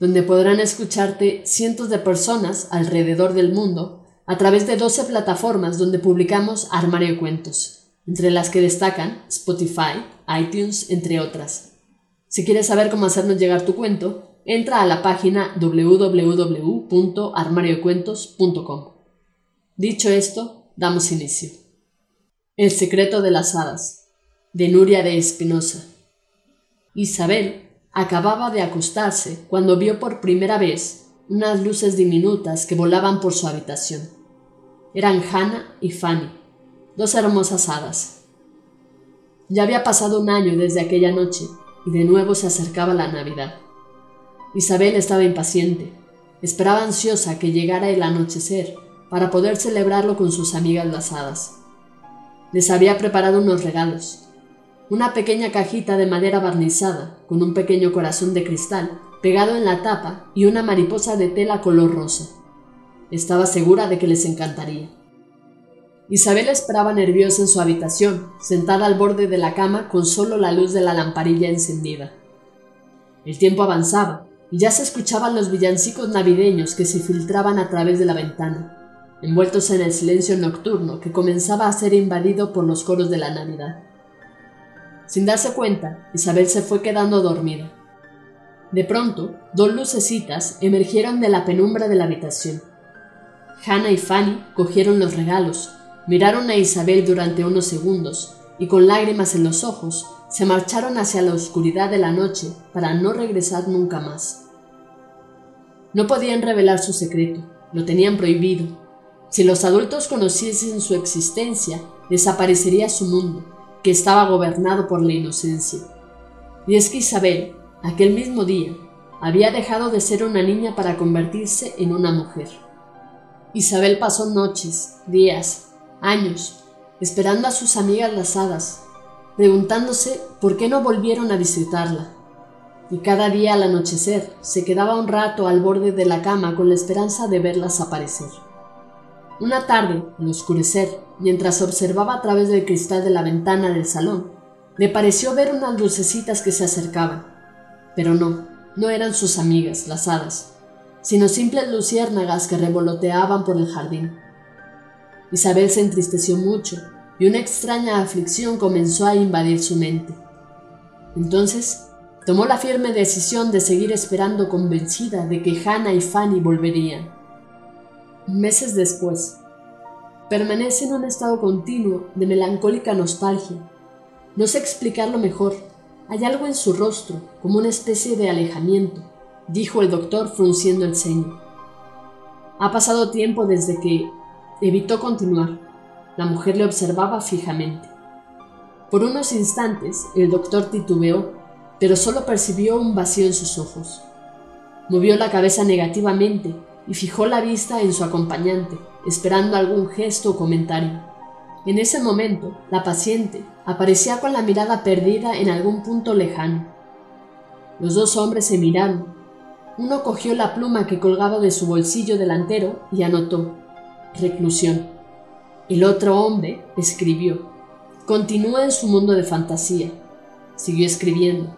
donde podrán escucharte cientos de personas alrededor del mundo a través de 12 plataformas donde publicamos Armario Cuentos, entre las que destacan Spotify, iTunes, entre otras. Si quieres saber cómo hacernos llegar tu cuento, entra a la página www.armariocuentos.com. Dicho esto, damos inicio. El secreto de las hadas, de Nuria de Espinosa. Isabel Acababa de acostarse cuando vio por primera vez unas luces diminutas que volaban por su habitación. Eran Hannah y Fanny, dos hermosas hadas. Ya había pasado un año desde aquella noche y de nuevo se acercaba la Navidad. Isabel estaba impaciente, esperaba ansiosa que llegara el anochecer para poder celebrarlo con sus amigas las hadas. Les había preparado unos regalos, una pequeña cajita de madera barnizada, con un pequeño corazón de cristal pegado en la tapa y una mariposa de tela color rosa. Estaba segura de que les encantaría. Isabel esperaba nerviosa en su habitación, sentada al borde de la cama con solo la luz de la lamparilla encendida. El tiempo avanzaba y ya se escuchaban los villancicos navideños que se filtraban a través de la ventana, envueltos en el silencio nocturno que comenzaba a ser invadido por los coros de la Navidad. Sin darse cuenta, Isabel se fue quedando dormida. De pronto, dos lucecitas emergieron de la penumbra de la habitación. Hannah y Fanny cogieron los regalos, miraron a Isabel durante unos segundos y con lágrimas en los ojos se marcharon hacia la oscuridad de la noche para no regresar nunca más. No podían revelar su secreto, lo tenían prohibido. Si los adultos conociesen su existencia, desaparecería su mundo que estaba gobernado por la inocencia. Y es que Isabel, aquel mismo día, había dejado de ser una niña para convertirse en una mujer. Isabel pasó noches, días, años, esperando a sus amigas las hadas, preguntándose por qué no volvieron a visitarla. Y cada día al anochecer se quedaba un rato al borde de la cama con la esperanza de verlas aparecer. Una tarde, al oscurecer, mientras observaba a través del cristal de la ventana del salón, le pareció ver unas lucecitas que se acercaban. Pero no, no eran sus amigas, las hadas, sino simples luciérnagas que revoloteaban por el jardín. Isabel se entristeció mucho y una extraña aflicción comenzó a invadir su mente. Entonces, tomó la firme decisión de seguir esperando convencida de que Hannah y Fanny volverían meses después. Permanece en un estado continuo de melancólica nostalgia. No sé explicarlo mejor. Hay algo en su rostro, como una especie de alejamiento, dijo el doctor frunciendo el ceño. Ha pasado tiempo desde que evitó continuar. La mujer le observaba fijamente. Por unos instantes el doctor titubeó, pero solo percibió un vacío en sus ojos. Movió la cabeza negativamente y fijó la vista en su acompañante, esperando algún gesto o comentario. En ese momento, la paciente aparecía con la mirada perdida en algún punto lejano. Los dos hombres se miraron. Uno cogió la pluma que colgaba de su bolsillo delantero y anotó reclusión. El otro hombre escribió. Continúa en su mundo de fantasía. Siguió escribiendo.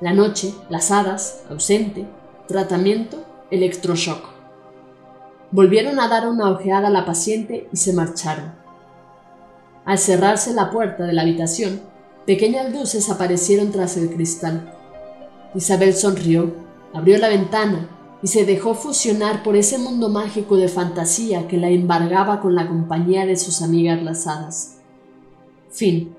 La noche, las hadas, ausente, tratamiento, electroshock. Volvieron a dar una ojeada a la paciente y se marcharon. Al cerrarse la puerta de la habitación, pequeñas luces aparecieron tras el cristal. Isabel sonrió, abrió la ventana y se dejó fusionar por ese mundo mágico de fantasía que la embargaba con la compañía de sus amigas las hadas. Fin.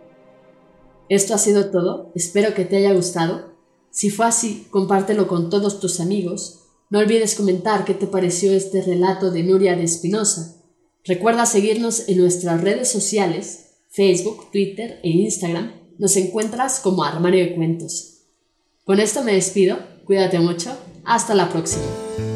Esto ha sido todo, espero que te haya gustado. Si fue así, compártelo con todos tus amigos no olvides comentar qué te pareció este relato de Nuria de Espinosa. Recuerda seguirnos en nuestras redes sociales, Facebook, Twitter e Instagram. Nos encuentras como Armario de Cuentos. Con esto me despido, cuídate mucho, hasta la próxima.